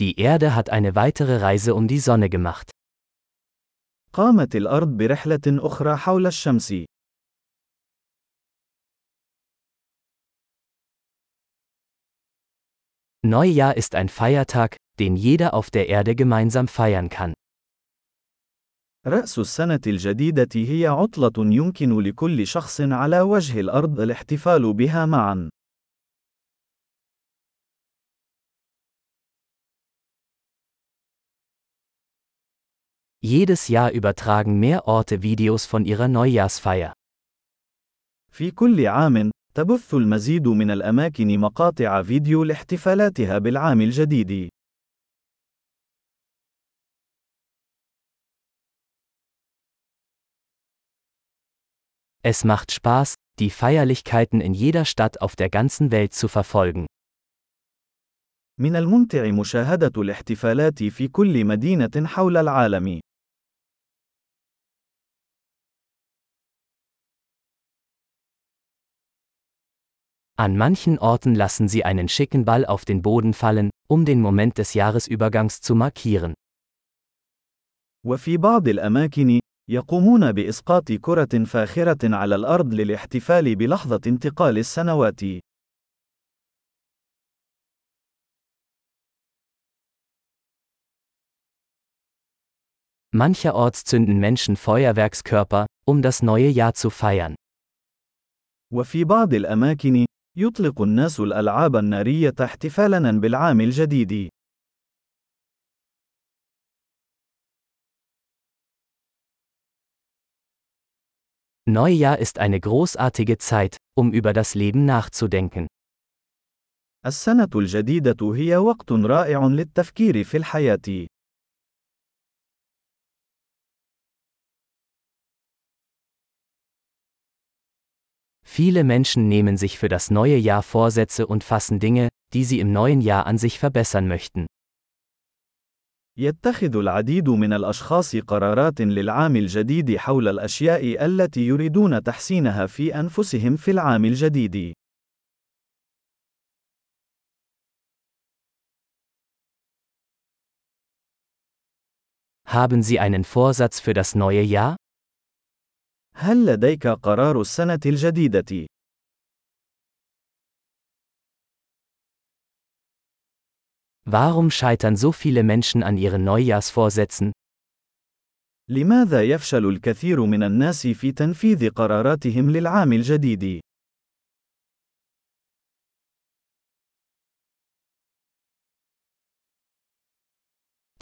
Die Erde hat eine weitere Reise um die Sonne gemacht. قامت الأرض برحلة أخرى حول الشمس. Neujahr ist ein Feiertag, den jeder auf der Erde gemeinsam feiern kann. رأس السنة الجديدة هي عطلة يمكن لكل شخص على وجه الأرض الاحتفال بها معا. Jedes Jahr übertragen mehr Orte Videos von ihrer Neujahrsfeier. في كل عام، تبث المزيد من الأماكن مقاطع فيديو لاحتفالاتها بالعام الجديد. Es macht Spaß, die Feierlichkeiten in jeder Stadt auf der ganzen Welt zu verfolgen. من الممتع مشاهدة الاحتفالات في كل مدينة حول العالم. An manchen Orten lassen sie einen schicken Ball auf den Boden fallen, um den Moment des Jahresübergangs zu markieren. وفي بعض الأماكن، يقومون بإسقاط كرة فاخرة على الأرض للاحتفال بلحظة انتقال السنوات. Mancherorts zünden Menschen Feuerwerkskörper, um das neue Jahr zu feiern. وفي بعض الأماكن، يطلق الناس الألعاب النارية احتفالاً بالعام الجديد. Neujahr ist eine großartige Zeit, um über das Leben nachzudenken. السنة الجديدة هي وقت رائع للتفكير في الحياة. Viele Menschen nehmen sich für das neue Jahr Vorsätze und fassen Dinge, die sie im neuen Jahr an sich verbessern möchten. يتخذ العديد من الأشخاص قرارات للعام الجديد حول الأشياء التي يريدون تحسينها في أنفسهم في العام الجديد. Haben Sie einen Vorsatz für das neue Jahr? هل لديك قرار السنة الجديدة؟ Warum scheitern so viele Menschen an ihren Neujahrsvorsätzen? لماذا يفشل الكثير من الناس في تنفيذ قراراتهم للعام الجديد؟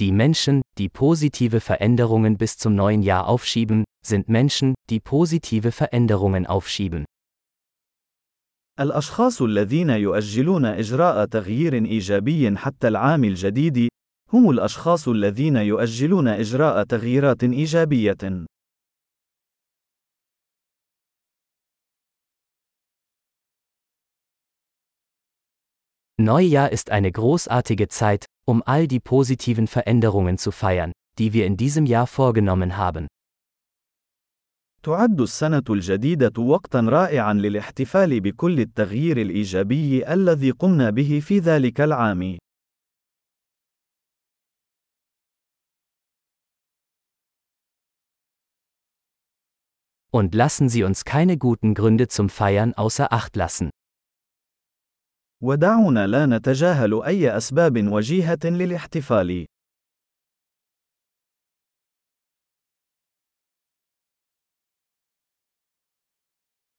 Die Menschen, die positive Veränderungen bis zum neuen Jahr aufschieben, sind Menschen, die positive Veränderungen aufschieben. الأشخاص الذين يؤجلون إجراء تغيير إيجابي حتى العام الجديد، هم الأشخاص الذين يؤجلون إجراء تغييرات إيجابية. Neujahr ist eine großartige Zeit, um all die positiven Veränderungen zu feiern, die wir in diesem Jahr vorgenommen haben. تعد السنة الجديدة وقتًا رائعًا للاحتفال بكل التغيير الإيجابي الذي قمنا به في ذلك العام. Und lassen Sie uns keine guten Gründe zum Feiern außer Acht lassen. ودعونا لا نتجاهل أي أسباب وجيهة للاحتفال.